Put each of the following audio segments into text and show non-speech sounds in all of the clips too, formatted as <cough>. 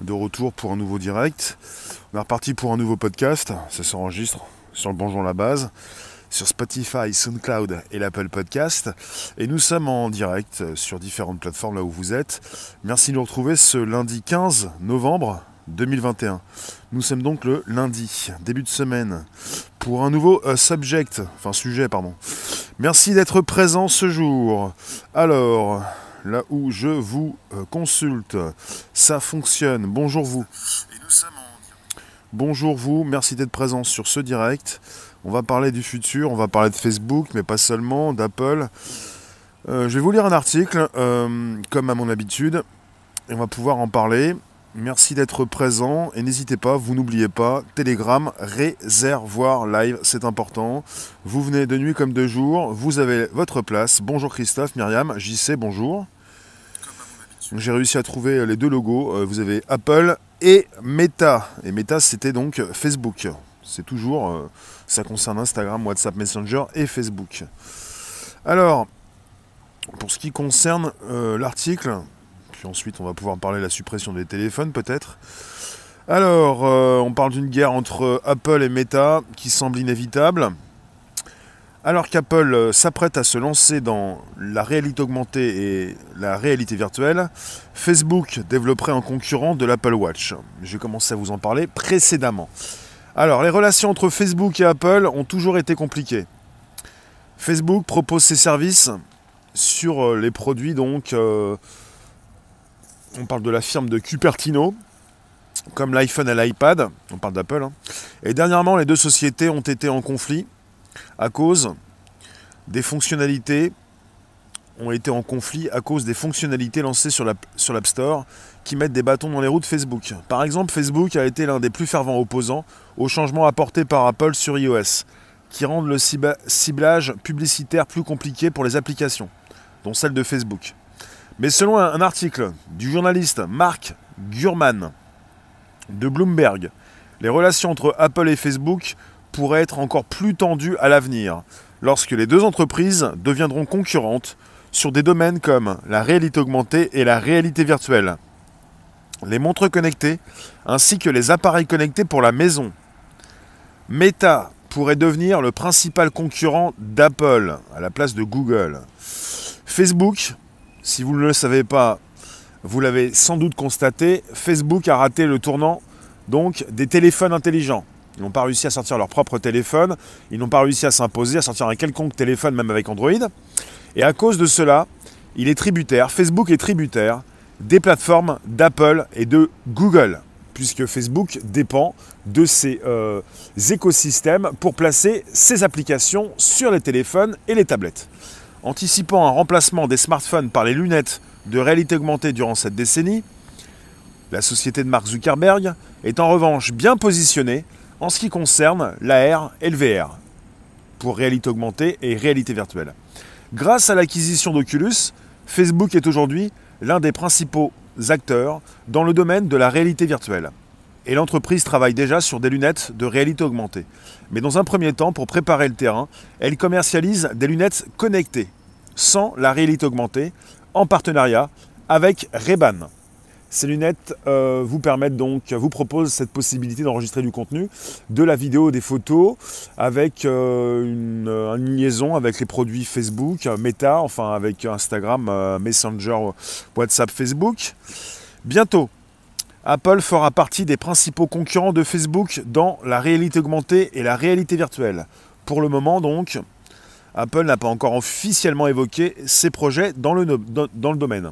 De retour pour un nouveau direct. On est reparti pour un nouveau podcast. Ça s'enregistre sur le Bonjour la base, sur Spotify, SoundCloud et l'Apple Podcast. Et nous sommes en direct sur différentes plateformes là où vous êtes. Merci de nous retrouver ce lundi 15 novembre 2021. Nous sommes donc le lundi, début de semaine, pour un nouveau euh, subject, enfin sujet, pardon. Merci d'être présent ce jour. Alors, là où je vous euh, consulte, ça fonctionne. Bonjour vous. Bonjour vous, merci d'être présent sur ce direct. On va parler du futur, on va parler de Facebook, mais pas seulement, d'Apple. Euh, je vais vous lire un article, comme à mon habitude, et on va pouvoir en parler. Merci d'être présent et n'hésitez pas, vous n'oubliez pas, Telegram, réservoir live, c'est important. Vous venez de nuit comme de jour, vous avez votre place. Bonjour Christophe, Myriam, JC, bonjour. J'ai réussi à trouver les deux logos. Euh, vous avez Apple et Meta. Et Meta, c'était donc Facebook. C'est toujours, euh, ça concerne Instagram, WhatsApp, Messenger et Facebook. Alors, pour ce qui concerne euh, l'article, puis ensuite on va pouvoir parler de la suppression des téléphones peut-être. Alors, euh, on parle d'une guerre entre Apple et Meta qui semble inévitable. Alors qu'Apple euh, s'apprête à se lancer dans la réalité augmentée et la réalité virtuelle, Facebook développerait un concurrent de l'Apple Watch. J'ai commencé à vous en parler précédemment. Alors, les relations entre Facebook et Apple ont toujours été compliquées. Facebook propose ses services sur euh, les produits donc on parle de la firme de Cupertino, comme l'iPhone et l'iPad, on parle d'Apple. Hein. Et dernièrement, les deux sociétés ont été en conflit à cause des fonctionnalités ont été en conflit à cause des fonctionnalités lancées sur l'App Store qui mettent des bâtons dans les roues de Facebook. Par exemple, Facebook a été l'un des plus fervents opposants aux changements apportés par Apple sur iOS, qui rendent le ciblage publicitaire plus compliqué pour les applications, dont celle de Facebook. Mais selon un article du journaliste Mark Gurman de Bloomberg, les relations entre Apple et Facebook pourraient être encore plus tendues à l'avenir, lorsque les deux entreprises deviendront concurrentes sur des domaines comme la réalité augmentée et la réalité virtuelle, les montres connectées, ainsi que les appareils connectés pour la maison. Meta pourrait devenir le principal concurrent d'Apple à la place de Google. Facebook si vous ne le savez pas, vous l'avez sans doute constaté, Facebook a raté le tournant donc des téléphones intelligents. Ils n'ont pas réussi à sortir leur propre téléphone, ils n'ont pas réussi à s'imposer, à sortir un quelconque téléphone, même avec Android. Et à cause de cela, il est tributaire, Facebook est tributaire des plateformes d'Apple et de Google, puisque Facebook dépend de ces euh, écosystèmes pour placer ses applications sur les téléphones et les tablettes. Anticipant un remplacement des smartphones par les lunettes de réalité augmentée durant cette décennie, la société de Mark Zuckerberg est en revanche bien positionnée en ce qui concerne l'AR et le VR, pour réalité augmentée et réalité virtuelle. Grâce à l'acquisition d'Oculus, Facebook est aujourd'hui l'un des principaux acteurs dans le domaine de la réalité virtuelle et l'entreprise travaille déjà sur des lunettes de réalité augmentée. Mais dans un premier temps, pour préparer le terrain, elle commercialise des lunettes connectées, sans la réalité augmentée, en partenariat avec Reban. Ces lunettes euh, vous permettent donc, vous proposent cette possibilité d'enregistrer du contenu, de la vidéo, des photos, avec euh, une, une, liaison avec les produits Facebook, Meta, enfin avec Instagram, euh, Messenger, WhatsApp, Facebook. Bientôt, Apple fera partie des principaux concurrents de Facebook dans la réalité augmentée et la réalité virtuelle. Pour le moment donc, Apple n'a pas encore officiellement évoqué ses projets dans le, domaine.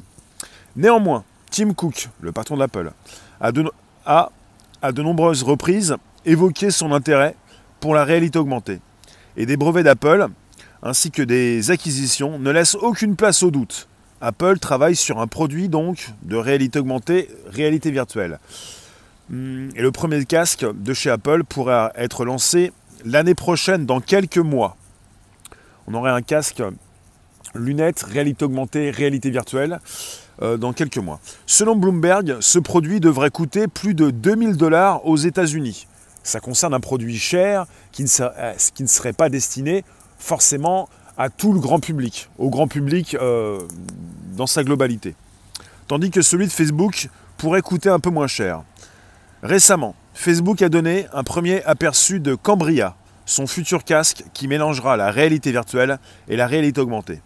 Néanmoins, Tim Cook, le patron d'Apple, a à de nombreuses reprises évoqué son intérêt pour la réalité augmentée. Et des brevets d'Apple, ainsi que des acquisitions, ne laissent aucune place au doute. Apple travaille sur un produit donc de réalité augmentée, réalité virtuelle. Hmm, et le premier casque de chez Apple pourrait être lancé l'année prochaine, dans quelques mois. On aurait un casque lunettes, réalité augmentée, réalité virtuelle euh, dans quelques mois. Selon Bloomberg, ce produit devrait coûter plus de 2000 dollars aux États-Unis. Ça concerne un produit cher qui ne, euh, qui ne serait pas destiné forcément à tout le grand public. Au grand public, euh, dans sa globalité. Tandis que celui de Facebook pourrait coûter un peu moins cher. Récemment, Facebook a donné un premier aperçu de Cambria, son futur casque qui mélangera la réalité virtuelle et la réalité augmentée.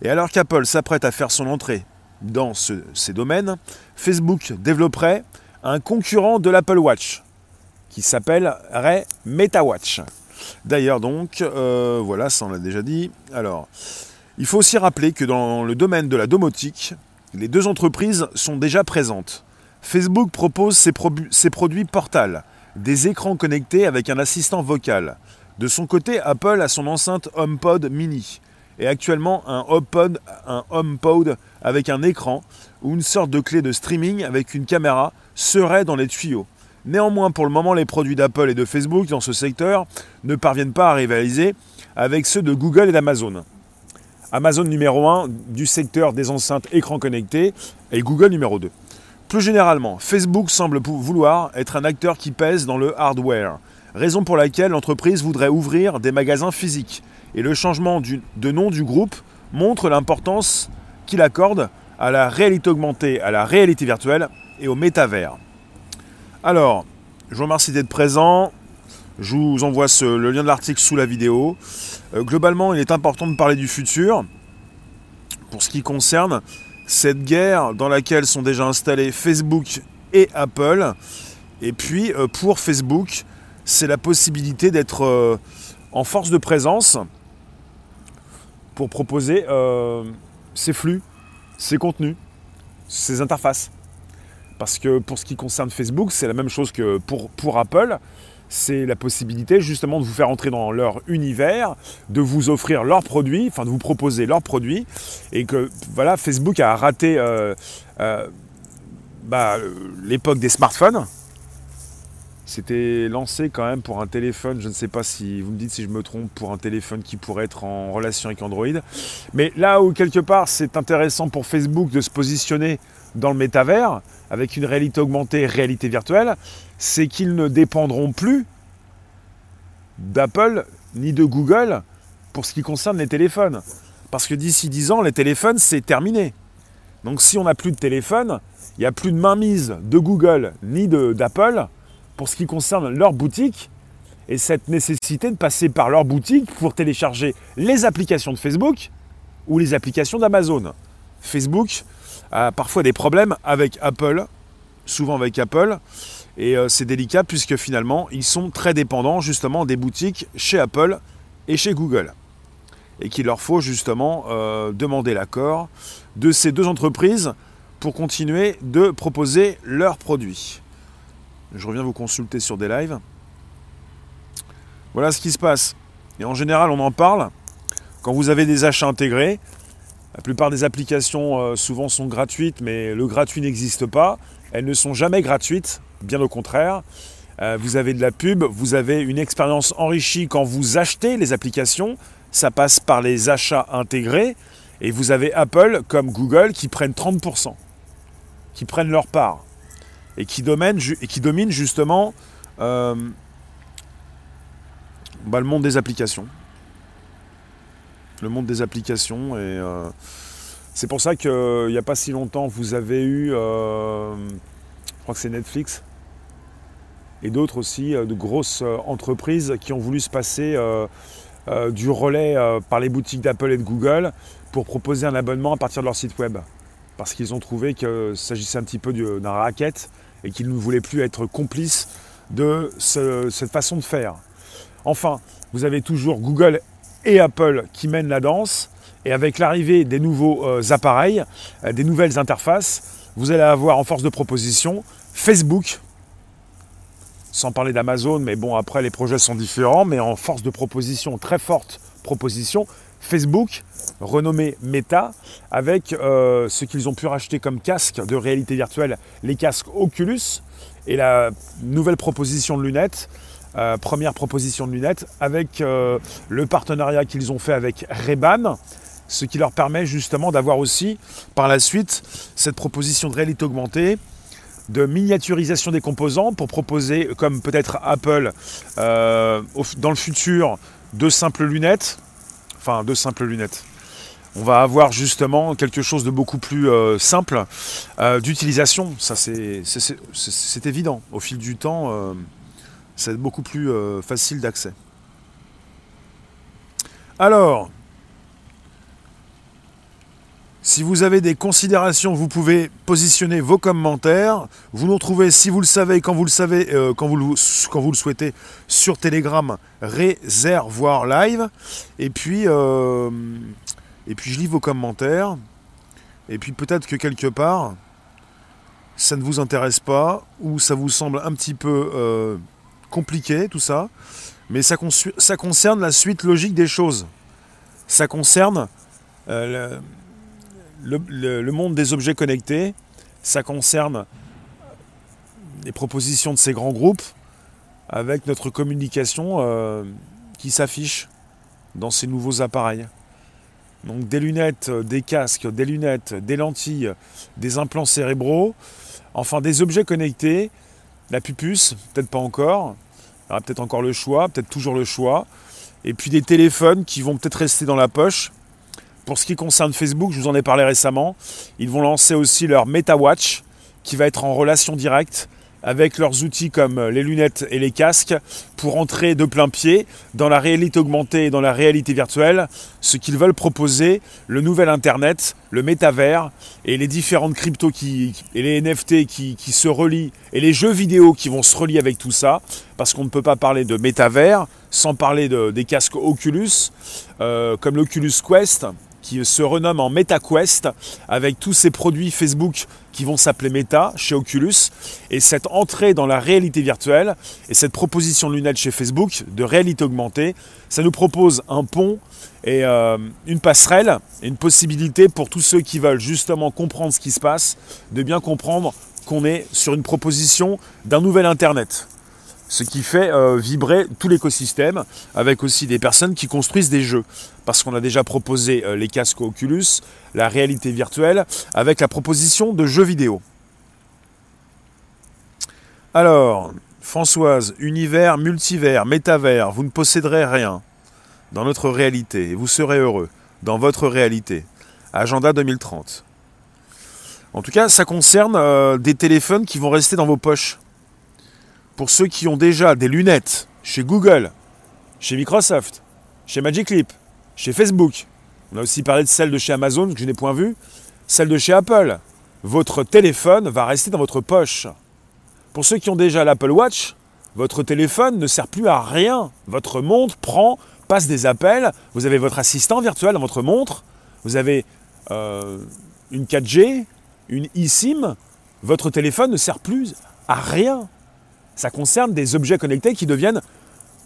Et alors qu'Apple s'apprête à faire son entrée dans ces domaines, Facebook développerait un concurrent de l'Apple Watch qui s'appellerait MetaWatch. D'ailleurs donc, euh, voilà, ça on l'a déjà dit. Alors, il faut aussi rappeler que dans le domaine de la domotique, les deux entreprises sont déjà présentes. Facebook propose ses, produits Portal, des écrans connectés avec un assistant vocal. De son côté, Apple a son enceinte HomePod mini et actuellement un HomePod, un HomePod avec un écran ou une sorte de clé de streaming avec une caméra serait dans les tuyaux. Néanmoins, pour le moment, les produits d'Apple et de Facebook dans ce secteur ne parviennent pas à rivaliser avec ceux de Google et d'Amazon. Amazon numéro 1 du secteur des enceintes écrans connectés et Google numéro 2. Plus généralement, Facebook semble vouloir être un acteur qui pèse dans le hardware, raison pour laquelle l'entreprise voudrait ouvrir des magasins physiques. Et le changement de nom du groupe montre l'importance qu'il accorde à la réalité augmentée, à la réalité virtuelle et au métavers. Alors, je vous remercie d'être présent. Je vous envoie le lien de l'article sous la vidéo. Euh, globalement, il est important de parler du futur pour ce qui concerne cette guerre dans laquelle sont déjà installés Facebook et Apple. Et puis, euh, pour Facebook, c'est la possibilité d'être euh, en force de présence pour proposer ses flux, ses contenus, ses interfaces. Parce que pour ce qui concerne Facebook, c'est la même chose que pour, pour Apple. C'est la possibilité justement de vous faire entrer dans leur univers, de vous offrir leurs produits, enfin de vous proposer leurs produits. Et que voilà, Facebook a raté euh, euh, bah, l'époque des smartphones. C'était lancé quand même pour un téléphone, je ne sais pas si vous me dites si je me trompe, pour un téléphone qui pourrait être en relation avec Android. Mais là où quelque part c'est intéressant pour Facebook de se positionner dans le métavers, avec une réalité augmentée, réalité virtuelle, c'est qu'ils ne dépendront plus d'Apple ni de Google pour ce qui concerne les téléphones. Parce que d'ici 10 ans, les téléphones, c'est terminé. Donc si on n'a plus de téléphone, il n'y a plus de mainmise de Google ni d'Apple pour ce qui concerne leur boutique. Et cette nécessité de passer par leur boutique pour télécharger les applications de Facebook ou les applications d'Amazon. Facebook, a parfois des problèmes avec Apple, souvent avec Apple. Et euh, c'est délicat puisque finalement, ils sont très dépendants justement des boutiques chez Apple et chez Google. Et qu'il leur faut justement euh, demander l'accord de ces deux entreprises pour continuer de proposer leurs produits. Je reviens vous consulter sur des lives. Voilà ce qui se passe. Et en général, on en parle quand vous avez des achats intégrés. La plupart des applications euh, souvent sont gratuites, mais le gratuit n'existe pas. Elles ne sont jamais gratuites, bien au contraire. Euh, vous avez de la pub, vous avez une expérience enrichie quand vous achetez les applications. Ça passe par les achats intégrés. Et vous avez Apple comme Google qui prennent 30%, qui prennent leur part. Et qui, dominent, justement euh, bah, le monde des applications le monde des applications. Et euh, c'est pour ça qu'il n'y a pas si longtemps, vous avez eu, euh, je crois que c'est Netflix, et d'autres aussi, euh, de grosses entreprises qui ont voulu se passer du relais par les boutiques d'Apple et de Google pour proposer un abonnement à partir de leur site web. Parce qu'ils ont trouvé qu'il s'agissait un petit peu d'un racket et qu'ils ne voulaient plus être complices de cette façon de faire. Enfin, vous avez toujours Google et Apple qui mènent la danse. Et avec l'arrivée des nouveaux euh, appareils, euh, des nouvelles interfaces, vous allez avoir en force de proposition Facebook, sans parler d'Amazon, mais bon, après les projets sont différents, mais en force de proposition, très forte proposition, Facebook, renommé Meta, avec euh, ce qu'ils ont pu racheter comme casque de réalité virtuelle, les casques Oculus, et la nouvelle proposition de lunettes, euh, première proposition de lunettes avec euh, le partenariat qu'ils ont fait avec Reban, ce qui leur permet justement d'avoir aussi par la suite cette proposition de réalité augmentée, de miniaturisation des composants pour proposer, comme peut-être Apple euh, dans le futur, de simples lunettes, enfin de simples lunettes, on va avoir justement quelque chose de beaucoup plus simple d'utilisation. Ça, c'est évident. Au fil du temps, c'est beaucoup plus facile d'accès. Alors, si vous avez des considérations, vous pouvez positionner vos commentaires. Vous nous retrouvez, si vous le savez, quand vous le savez, quand, vous le, quand vous le souhaitez, sur Telegram, réservoir live. Et puis, et puis je lis vos commentaires. Et puis peut-être que quelque part, ça ne vous intéresse pas, ou ça vous semble un petit peu euh, compliqué, tout ça. Mais ça, ça, concerne la suite logique des choses. Ça concerne euh, le, monde des objets connectés. Ça concerne les propositions de ces grands groupes avec notre communication euh, qui s'affiche dans ces nouveaux appareils. Donc des lunettes, euh, des casques, des lunettes, des lentilles, des implants cérébraux, enfin des objets connectés, la pupuce, peut-être pas encore, il aura peut-être encore le choix, peut-être toujours le choix, et puis des téléphones qui vont peut-être rester dans la poche. Pour ce qui concerne Facebook, je vous en ai parlé récemment, ils vont lancer aussi leur MetaWatch qui va être en relation directe avec leurs outils comme les lunettes et les casques pour entrer de plein pied dans la réalité augmentée et dans la réalité virtuelle, ce qu'ils veulent proposer, le nouvel Internet, le métavers et les différentes cryptos et les NFT qui, se relient et les jeux vidéo qui vont se relier avec tout ça, parce qu'on ne peut pas parler de métavers sans parler des casques Oculus, euh, comme l'Oculus Quest, qui se renomme en MetaQuest avec tous ces produits Facebook qui vont s'appeler Meta chez Oculus. Et cette entrée dans la réalité virtuelle et cette proposition de lunettes chez Facebook de réalité augmentée, ça nous propose un pont et euh, une passerelle et une possibilité pour tous ceux qui veulent justement comprendre ce qui se passe, de bien comprendre qu'on est sur une proposition d'un nouvel Internet ce qui fait euh, vibrer tout l'écosystème, avec aussi des personnes qui construisent des jeux. Parce qu'on a déjà proposé euh, les casques Oculus, la réalité virtuelle, avec la proposition de jeux vidéo. Alors, Françoise, univers, multivers, métavers, vous ne posséderez rien dans notre réalité, et vous serez heureux dans votre réalité. Agenda 2030. En tout cas, ça concerne euh, des téléphones qui vont rester dans vos poches pour ceux qui ont déjà des lunettes chez Google, chez Microsoft, chez Magic Leap, chez Facebook, on a aussi parlé de celle de chez Amazon que je n'ai point vue, celle de chez Apple, votre téléphone va rester dans votre poche. Pour ceux qui ont déjà l'Apple Watch, votre téléphone ne sert plus à rien. Votre montre prend, passe des appels, vous avez votre assistant virtuel dans votre montre, vous avez euh, une 4G, une eSIM, votre téléphone ne sert plus à rien ça concerne des objets connectés qui deviennent,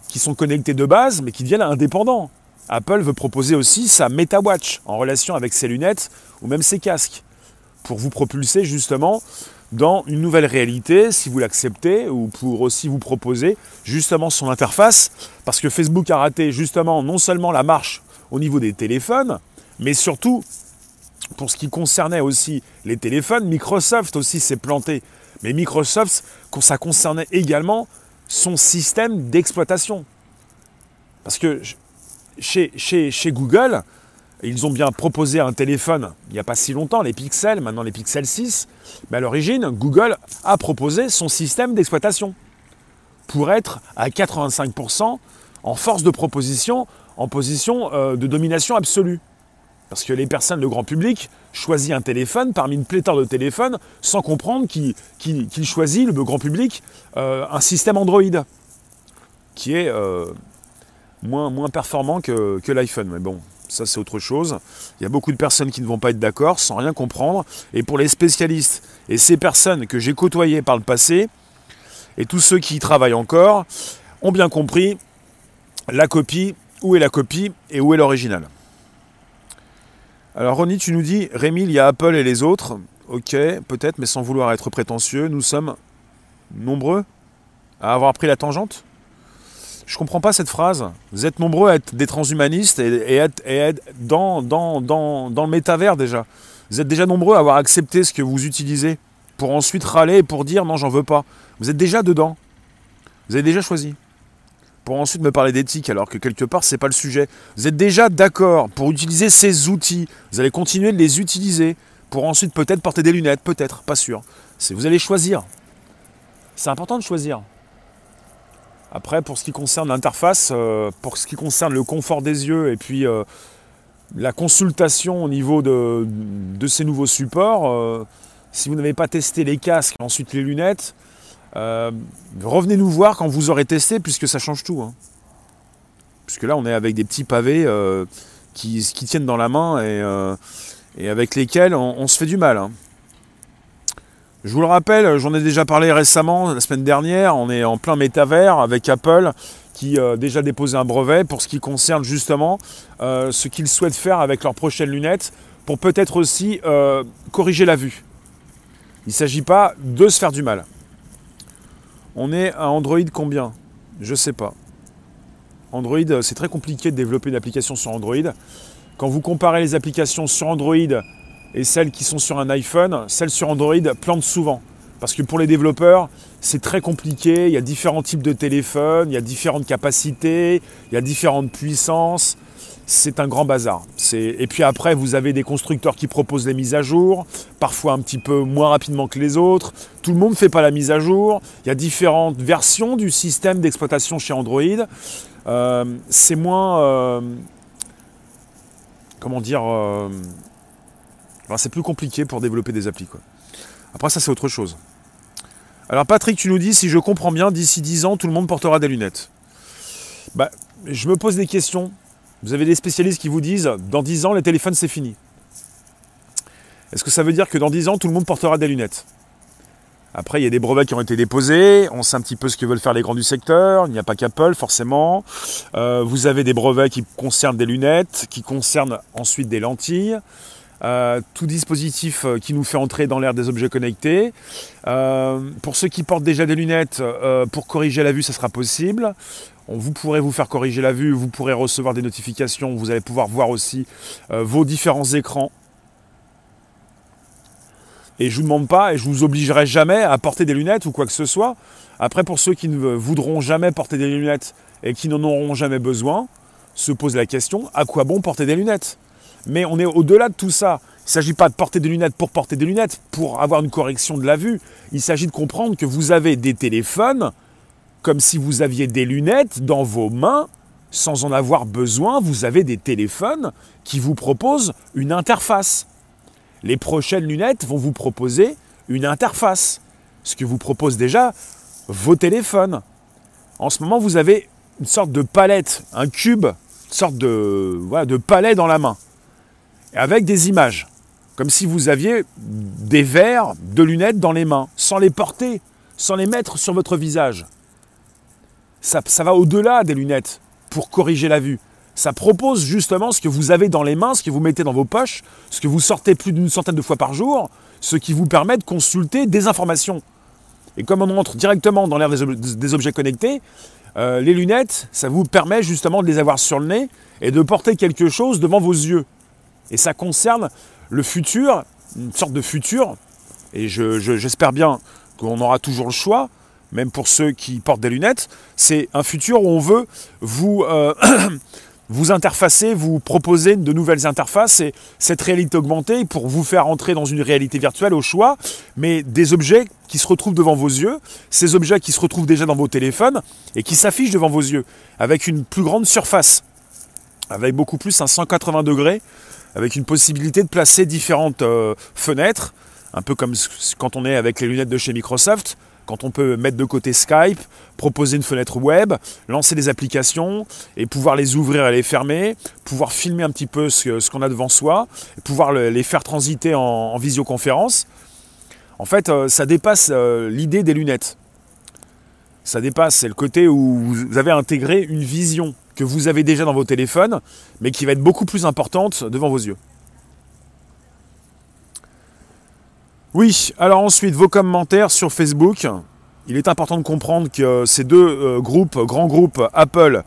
qui sont connectés de base, mais qui deviennent indépendants. Apple veut proposer aussi sa MetaWatch en relation avec ses lunettes ou même ses casques, pour vous propulser justement dans une nouvelle réalité, si vous l'acceptez, ou pour aussi vous proposer justement son interface, parce que Facebook a raté justement non seulement la marche au niveau des téléphones, mais surtout pour ce qui concernait aussi les téléphones, Microsoft aussi s'est planté mais Microsoft, ça concernait également son système d'exploitation. Parce que chez, Google, ils ont bien proposé un téléphone il n'y a pas si longtemps, les Pixels, maintenant les Pixel 6, mais à l'origine, Google a proposé son système d'exploitation pour être à 85% en force de proposition, en position euh, de domination absolue. Parce que les personnes, le grand public, choisit un téléphone parmi une pléthore de téléphones sans comprendre qu'il choisit, le grand public, euh, un système Android qui est euh, moins, moins performant que, que l'iPhone. Mais bon, ça c'est autre chose. Il y a beaucoup de personnes qui ne vont pas être d'accord sans rien comprendre. Et pour les spécialistes et ces personnes que j'ai côtoyées par le passé, et tous ceux qui y travaillent encore, ont bien compris la copie, où est la copie et où est l'original. Alors Ronnie, tu nous dis, Rémi, il y a Apple et les autres. Ok, peut-être, mais sans vouloir être prétentieux, nous sommes nombreux à avoir pris la tangente? Je comprends pas cette phrase. Vous êtes nombreux à être des transhumanistes et, être, dans, dans, dans, dans, le métavers déjà. Vous êtes déjà nombreux à avoir accepté ce que vous utilisez pour ensuite râler et pour dire non, j'en veux pas. Vous êtes déjà dedans. Vous avez déjà choisi. Pour ensuite me parler d'éthique alors que quelque part c'est pas le sujet. Vous êtes déjà d'accord pour utiliser ces outils, vous allez continuer de les utiliser pour ensuite peut-être porter des lunettes, peut-être, pas sûr. Vous allez choisir. C'est important de choisir. Après, pour ce qui concerne l'interface, euh, pour ce qui concerne le confort des yeux et puis euh, la consultation au niveau de, ces nouveaux supports, euh, si vous n'avez pas testé les casques ensuite les lunettes, revenez nous voir quand vous aurez testé puisque ça change tout. Hein. Puisque là, on est avec des petits pavés qui, qui, tiennent dans la main et, avec lesquels on, se fait du mal. Hein. Je vous le rappelle, j'en ai déjà parlé récemment, la semaine dernière, on est en plein métavers avec Apple qui a euh, déjà déposé un brevet pour ce qui concerne justement euh, ce qu'ils souhaitent faire avec leurs prochaines lunettes pour peut-être aussi euh, corriger la vue. Il ne s'agit pas de se faire du mal. On est à Android combien? Je sais pas. Android, c'est très compliqué de développer une application sur Android. Quand vous comparez les applications sur Android et celles qui sont sur un iPhone, celles sur Android plantent souvent. Parce que pour les développeurs, c'est très compliqué, il y a différents types de téléphones, il y a différentes capacités, il y a différentes puissances. C'est un grand bazar. Et puis après, vous avez des constructeurs qui proposent les mises à jour, parfois un petit peu moins rapidement que les autres. Tout le monde ne fait pas la mise à jour. Il y a différentes versions du système d'exploitation chez Android. Euh, c'est moins... Euh, comment dire euh, c'est plus compliqué pour développer des applis. Après, ça, c'est autre chose. Alors, Patrick, tu nous dis, si je comprends bien, d'ici 10 ans, tout le monde portera des lunettes. Bah, je me pose des questions. Vous avez des spécialistes qui vous disent, dans 10 ans, les téléphones, c'est fini. Est-ce que ça veut dire que dans 10 ans, tout le monde portera des lunettes? Après, il y a des brevets qui ont été déposés. On sait un petit peu ce que veulent faire les grands du secteur. Il n'y a pas qu'Apple, forcément. Euh, vous avez des brevets qui concernent des lunettes, qui concernent ensuite des lentilles. Euh, tout dispositif euh, qui nous fait entrer dans l'ère des objets connectés. Pour ceux qui portent déjà des lunettes, pour corriger la vue, ça sera possible. Vous pourrez vous faire corriger la vue, vous pourrez recevoir des notifications, vous allez pouvoir voir aussi vos différents écrans. Et je ne vous demande pas, et je vous obligerai jamais à porter des lunettes ou quoi que ce soit. Après, pour ceux qui ne voudront jamais porter des lunettes et qui n'en auront jamais besoin, se pose la question, à quoi bon porter des lunettes? Mais on est au-delà de tout ça. Il ne s'agit pas de porter des lunettes pour porter des lunettes, pour avoir une correction de la vue. Il s'agit de comprendre que vous avez des téléphones comme si vous aviez des lunettes dans vos mains sans en avoir besoin. Vous avez des téléphones qui vous proposent une interface. Les prochaines lunettes vont vous proposer une interface. Ce que vous propose déjà vos téléphones. En ce moment, vous avez une sorte de palette, un cube, une sorte de, voilà, de palais dans la main avec des images. Comme si vous aviez des verres de lunettes dans les mains, sans les porter, sans les mettre sur votre visage. Ça, va au-delà des lunettes pour corriger la vue. Ça propose justement ce que vous avez dans les mains, ce que vous mettez dans vos poches, ce que vous sortez plus d'une centaine de fois par jour, ce qui vous permet de consulter des informations. Et comme on entre directement dans l'ère des, objets connectés, euh, les lunettes, ça vous permet justement de les avoir sur le nez et de porter quelque chose devant vos yeux. Et ça concerne le futur, une sorte de futur, et j'espère bien qu'on aura toujours le choix, même pour ceux qui portent des lunettes, c'est un futur où on veut vous, euh, <clears throat> vous interfacer, vous proposer de nouvelles interfaces et cette réalité augmentée pour vous faire entrer dans une réalité virtuelle au choix, mais des objets qui se retrouvent devant vos yeux, ces objets qui se retrouvent déjà dans vos téléphones et qui s'affichent devant vos yeux, avec une plus grande surface, avec beaucoup plus un 180 degrés avec une possibilité de placer différentes euh, fenêtres, un peu comme quand on est avec les lunettes de chez Microsoft, quand on peut mettre de côté Skype, proposer une fenêtre web, lancer des applications et pouvoir les ouvrir et les fermer, pouvoir filmer un petit peu ce, qu'on a devant soi, pouvoir les faire transiter en, visioconférence. En fait, euh, ça dépasse euh, l'idée des lunettes. Ça dépasse, le côté où vous avez intégré une vision que vous avez déjà dans vos téléphones, mais qui va être beaucoup plus importante devant vos yeux. Oui, alors ensuite, vos commentaires sur Facebook. Il est important de comprendre que ces deux euh, groupes, grands groupes, Apple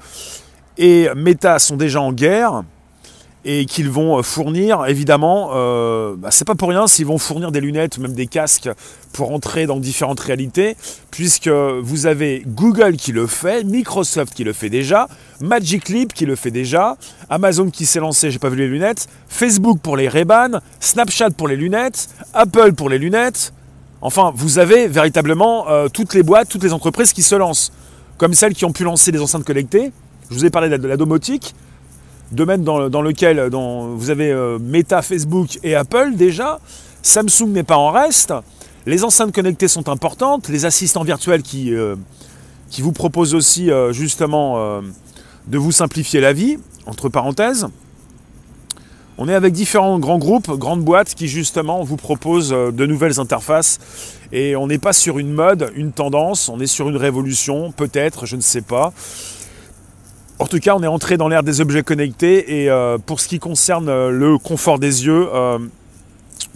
et Meta, sont déjà en guerre. Et qu'ils vont fournir, évidemment, euh, bah, c'est pas pour rien s'ils vont fournir des lunettes, même des casques pour entrer dans différentes réalités, puisque vous avez Google qui le fait, Microsoft qui le fait déjà, Magic Leap qui le fait déjà, Amazon qui s'est lancé, j'ai pas vu les lunettes, Facebook pour les ray Snapchat pour les lunettes, Apple pour les lunettes. Enfin, vous avez véritablement euh, toutes les boîtes, toutes les entreprises qui se lancent, comme celles qui ont pu lancer des enceintes connectées. Je vous ai parlé de la domotique, domaine dans, lequel vous avez euh, Meta, Facebook et Apple déjà. Samsung n'est pas en reste. Les enceintes connectées sont importantes. Les assistants virtuels qui, euh, qui vous proposent aussi euh, justement de vous simplifier la vie, entre parenthèses. On est avec différents grands groupes, grandes boîtes qui justement vous proposent de nouvelles interfaces. Et on n'est pas sur une mode, une tendance, on est sur une révolution, peut-être, je ne sais pas. En tout cas, on est entré dans l'ère des objets connectés et euh, pour ce qui concerne euh, le confort des yeux, euh,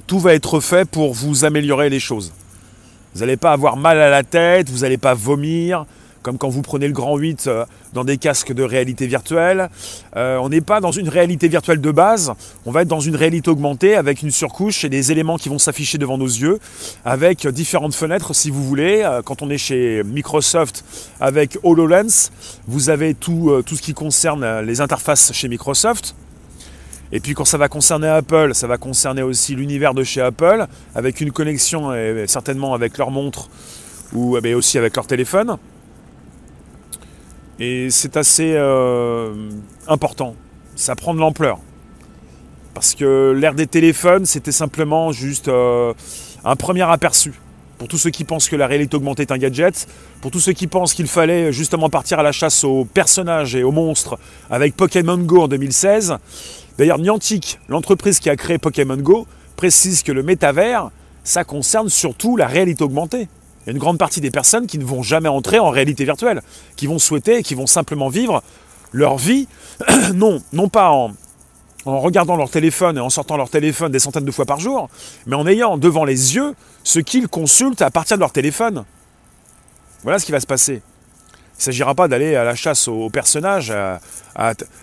tout va être fait pour vous améliorer les choses. Vous n'allez pas avoir mal à la tête, vous n'allez pas vomir, comme quand vous prenez le grand 8 euh, dans des casques de réalité virtuelle. Euh, on n'est pas dans une réalité virtuelle de base, on va être dans une réalité augmentée avec une surcouche et des éléments qui vont s'afficher devant nos yeux, avec différentes fenêtres si vous voulez. Euh, quand on est chez Microsoft avec HoloLens, vous avez tout, tout ce qui concerne les interfaces chez Microsoft. Et puis quand ça va concerner Apple, ça va concerner aussi l'univers de chez Apple, avec une connexion certainement avec leur montre ou eh aussi avec leur téléphone. Et c'est assez euh, important. Ça prend de l'ampleur. Parce que l'ère des téléphones, c'était simplement juste euh, un premier aperçu. Pour tous ceux qui pensent que la réalité augmentée est un gadget, pour tous ceux qui pensent qu'il fallait justement partir à la chasse aux personnages et aux monstres avec Pokémon Go en 2016. D'ailleurs, Niantic, l'entreprise qui a créé Pokémon Go, précise que le métavers, ça concerne surtout la réalité augmentée. Une grande partie des personnes qui ne vont jamais entrer en réalité virtuelle, qui vont souhaiter et qui vont simplement vivre leur vie, <clears throat> non, non pas en, regardant leur téléphone et en sortant leur téléphone des centaines de fois par jour, mais en ayant devant les yeux ce qu'ils consultent à partir de leur téléphone. Voilà ce qui va se passer. Il ne s'agira pas d'aller à la chasse aux personnages, à,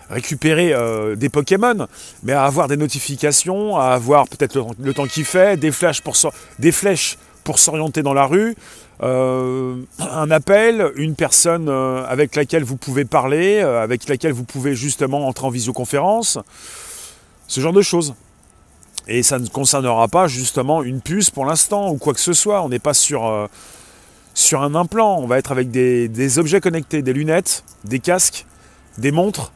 récupérer euh, des Pokémon, mais à avoir des notifications, à avoir peut-être le, temps qu'il fait, des flèches pour, des flèches pour s'orienter dans la rue, euh, un appel, une personne euh, avec laquelle vous pouvez parler, euh, avec laquelle vous pouvez justement entrer en visioconférence, ce genre de choses. Et ça ne concernera pas justement une puce pour l'instant ou quoi que ce soit. On n'est pas sur, sur un implant. On va être avec des, des, objets connectés, des lunettes, des casques, des montres.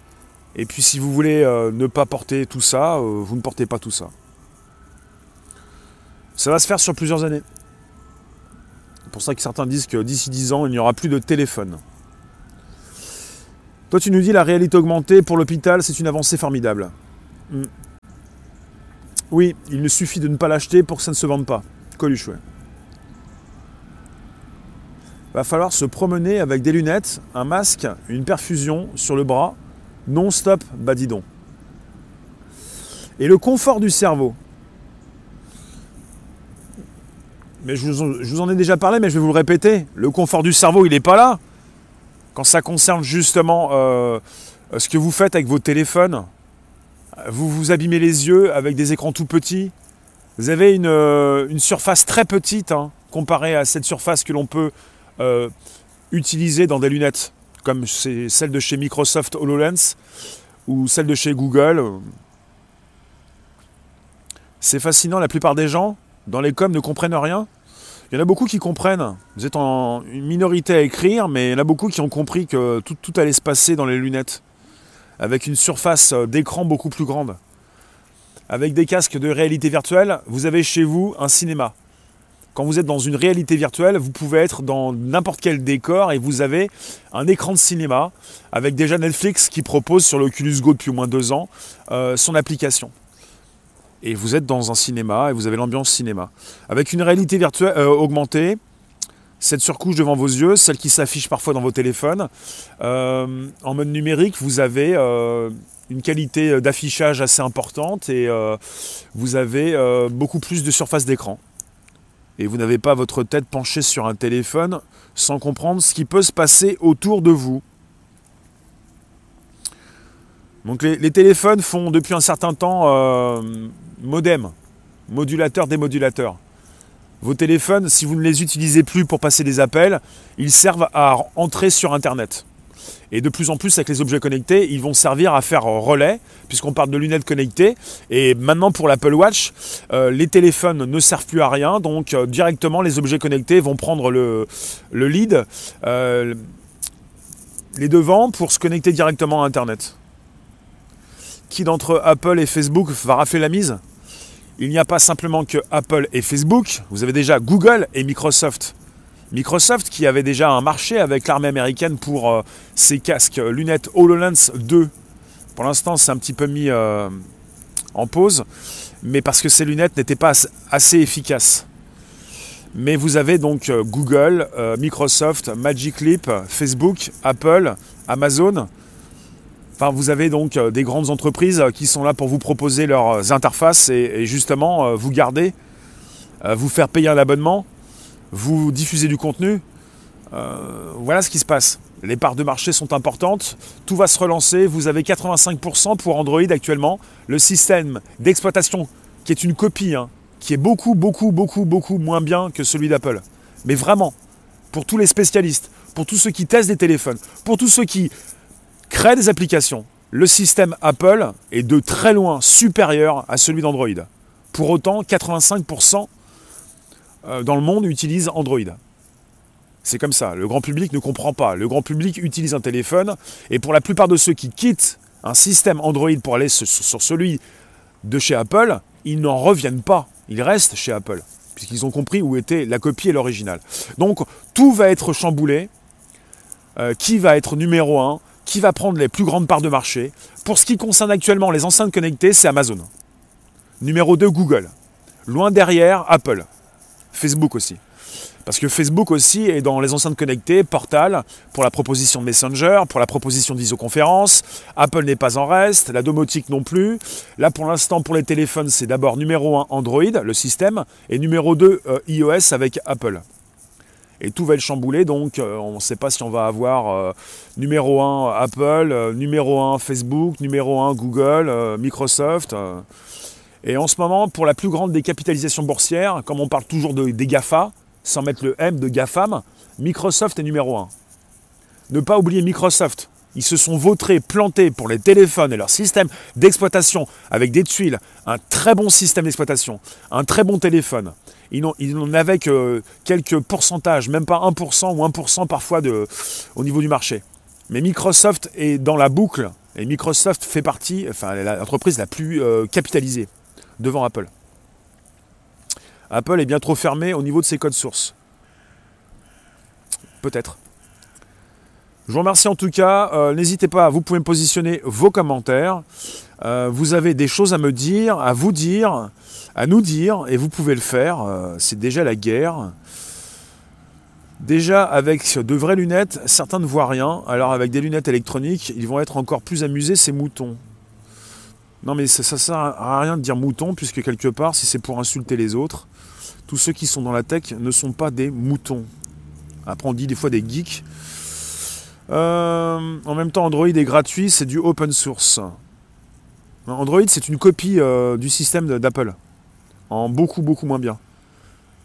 Et puis si vous voulez ne pas porter tout ça, vous ne portez pas tout ça. Ça va se faire sur plusieurs années. C'est pour ça que certains disent que d'ici 10 ans, il n'y aura plus de téléphone. Toi, tu nous dis la réalité augmentée pour l'hôpital, c'est une avancée formidable. Hmm. Oui, il ne suffit de ne pas l'acheter pour que ça ne se vende pas. Coluche, ouais. Va falloir se promener avec des lunettes, un masque, une perfusion sur le bras, non-stop, bah dis donc. Et le confort du cerveau. Mais je vous, en ai déjà parlé, mais je vais vous le répéter. Le confort du cerveau, il n'est pas là. Quand ça concerne justement euh, ce que vous faites avec vos téléphones, vous vous abîmez les yeux avec des écrans tout petits. Vous avez une, euh, surface très petite hein, comparée à cette surface que l'on peut euh, utiliser dans des lunettes, comme celle de chez Microsoft HoloLens ou celle de chez Google. C'est fascinant, la plupart des gens, dans les coms ne comprennent rien. Il y en a beaucoup qui comprennent. Vous êtes en une minorité à écrire, mais il y en a beaucoup qui ont compris que tout, allait se passer dans les lunettes. Avec une surface d'écran beaucoup plus grande. Avec des casques de réalité virtuelle, vous avez chez vous un cinéma. Quand vous êtes dans une réalité virtuelle, vous pouvez être dans n'importe quel décor et vous avez un écran de cinéma avec déjà Netflix qui propose sur l'Oculus Go depuis au moins deux ans euh, son application et vous êtes dans un cinéma et vous avez l'ambiance cinéma. Avec une réalité virtuelle euh, augmentée, cette surcouche devant vos yeux, celle qui s'affiche parfois dans vos téléphones. Euh, en mode numérique, vous avez euh, une qualité d'affichage assez importante et vous avez beaucoup plus de surface d'écran. Et vous n'avez pas votre tête penchée sur un téléphone sans comprendre ce qui peut se passer autour de vous. Donc les, téléphones font depuis un certain temps euh, modem, modulateur, démodulateur. Vos téléphones, si vous ne les utilisez plus pour passer des appels, ils servent à entrer sur Internet. Et de plus en plus, avec les objets connectés, ils vont servir à faire relais, puisqu'on parle de lunettes connectées. Et maintenant, pour l'Apple Watch, euh, les téléphones ne servent plus à rien, donc euh, directement, les objets connectés vont prendre le, le lead, les devants, pour se connecter directement à Internet. Qui d'entre Apple et Facebook va rafler la mise? Il n'y a pas simplement que Apple et Facebook, vous avez déjà Google et Microsoft. Microsoft qui avait déjà un marché avec l'armée américaine pour euh, ses casques lunettes HoloLens 2. Pour l'instant, c'est un petit peu mis euh, en pause, mais parce que ces lunettes n'étaient pas assez efficaces. Mais vous avez donc euh, Google, Microsoft, Magic Leap, Facebook, Apple, Amazon vous avez donc euh, des grandes entreprises euh, qui sont là pour vous proposer leurs interfaces et, justement euh, vous garder, vous faire payer un abonnement, vous diffuser du contenu. voilà ce qui se passe. Les parts de marché sont importantes, tout va se relancer. Vous avez 85% pour Android actuellement. Le système d'exploitation, qui est une copie, hein, qui est beaucoup, beaucoup, beaucoup, beaucoup moins bien que celui d'Apple. Mais vraiment, pour tous les spécialistes, pour tous ceux qui testent des téléphones, pour tous ceux qui crée des applications. Le système Apple est de très loin supérieur à celui d'Android. Pour autant, 85% euh, dans le monde utilisent Android. C'est comme ça, le grand public ne comprend pas. Le grand public utilise un téléphone et pour la plupart de ceux qui quittent un système Android pour aller sur celui de chez Apple, ils n'en reviennent pas. Ils restent chez Apple puisqu'ils ont compris où était la copie et l'original. Donc tout va être chamboulé. Euh, qui va être numéro 1 qui va prendre les plus grandes parts de marché. Pour ce qui concerne actuellement les enceintes connectées, c'est Amazon. Numéro 2, Google. Loin derrière, Apple. Facebook aussi. Parce que Facebook aussi est dans les enceintes connectées, Portal, pour la proposition de Messenger, pour la proposition d'isoconférence. Apple n'est pas en reste, la domotique non plus. Là, pour l'instant, pour les téléphones, c'est d'abord numéro 1 Android, le système, et numéro 2 euh, iOS avec Apple et tout va être chamboulé. Donc euh, on ne sait pas si on va avoir euh, numéro 1 Apple, euh, numéro 1 Facebook, numéro 1 Google, Microsoft. Et en ce moment, pour la plus grande des capitalisations boursières, comme on parle toujours de, des GAFA, sans mettre le M de GAFAM, Microsoft est numéro 1. Ne pas oublier Microsoft. Ils se sont vautrés, plantés pour les téléphones et leur système d'exploitation avec des tuiles, un très bon système d'exploitation, un très bon téléphone. Ils n'en avaient que quelques pourcentages, même pas 1% ou 1% parfois au niveau du marché. Mais Microsoft est dans la boucle et Microsoft fait partie, enfin l'entreprise la plus euh, capitalisée devant Apple. Apple est bien trop fermé au niveau de ses codes sources. Peut-être. Je vous remercie en tout cas. Euh, n'hésitez pas, vous pouvez me positionner vos commentaires. Euh, vous avez des choses à me dire, à vous dire, à nous dire, et vous pouvez le faire. Euh, c'est déjà la guerre. Déjà, avec de vraies lunettes, certains ne voient rien. Alors, avec des lunettes électroniques, ils vont être encore plus amusés, ces moutons. Non, mais ça, ne sert à rien de dire mouton, puisque quelque part, si c'est pour insulter les autres, tous ceux qui sont dans la tech ne sont pas des moutons. Après, on dit des fois des geeks. Euh, en même temps, Android est gratuit, c'est du open source. Android, c'est une copie euh, du système d'Apple, en beaucoup, beaucoup moins bien.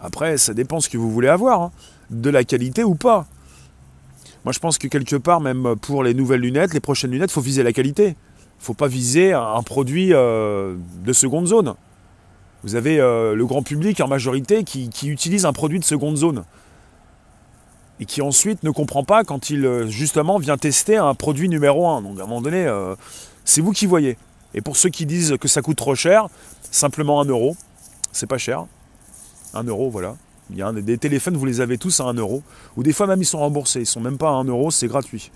Après, ça dépend ce que vous voulez avoir, hein. de la qualité ou pas. Moi, je pense que quelque part, même pour les nouvelles lunettes, les prochaines lunettes, faut viser la qualité. Faut pas viser un produit euh, de seconde zone. Vous avez le grand public en majorité qui utilise un produit de seconde zone et qui ensuite ne comprend pas quand il euh, justement vient tester un produit numéro 1. Donc à un moment donné, euh, c'est vous qui voyez. Et pour ceux qui disent que ça coûte trop cher, simplement 1 euro, c'est pas cher. 1 euro, voilà. Il y a des téléphones, vous les avez tous à 1 euro. Ou des fois même ils sont remboursés, ils sont même pas à 1 euro, c'est gratuit.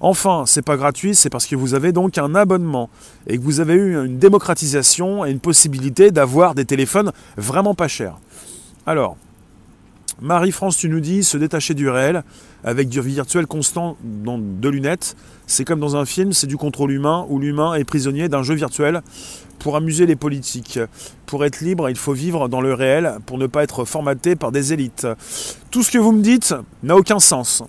Enfin, c'est pas gratuit, c'est parce que vous avez donc un abonnement et que vous avez eu une démocratisation et une possibilité d'avoir des téléphones vraiment pas chers. Alors, Marie-France, tu nous dis se détacher du réel avec du virtuel constant dans deux lunettes. C'est comme dans un film, c'est du contrôle humain où l'humain est prisonnier d'un jeu virtuel pour amuser les politiques. Pour être libre, il faut vivre dans le réel pour ne pas être formaté par des élites. Tout ce que vous me dites n'a aucun sens.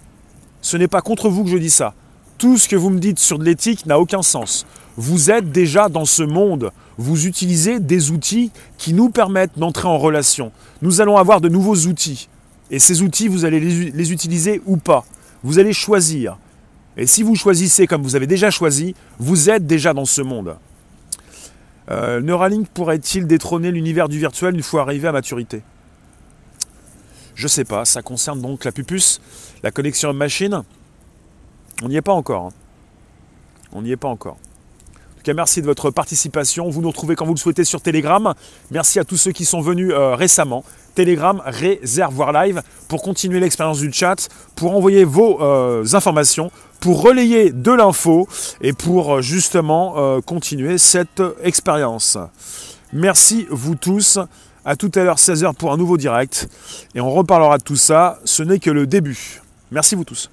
Ce n'est pas contre vous que je dis ça. Tout ce que vous me dites sur de l'éthique n'a aucun sens. Vous êtes déjà dans ce monde. Vous utilisez des outils qui nous permettent d'entrer en relation. Nous allons avoir de nouveaux outils. Et ces outils, vous allez les, utiliser ou pas. Vous allez choisir. Et si vous choisissez comme vous avez déjà choisi, vous êtes déjà dans ce monde. Euh, Neuralink pourrait-il détrôner l'univers du virtuel une fois arrivé à maturité? Je sais pas, ça concerne donc la pupus, la connexion machine. On n'y est pas encore. Hein. On n'y est pas encore. Merci de votre participation. Vous nous retrouvez quand vous le souhaitez sur Telegram. Merci à tous ceux qui sont venus euh, récemment. Telegram, Réservoir Live, pour continuer l'expérience du chat, pour envoyer vos euh, informations, pour relayer de l'info et pour euh, justement continuer cette expérience. Merci vous tous. À tout à l'heure 16h pour un nouveau direct. Et on reparlera de tout ça. Ce n'est que le début. Merci vous tous.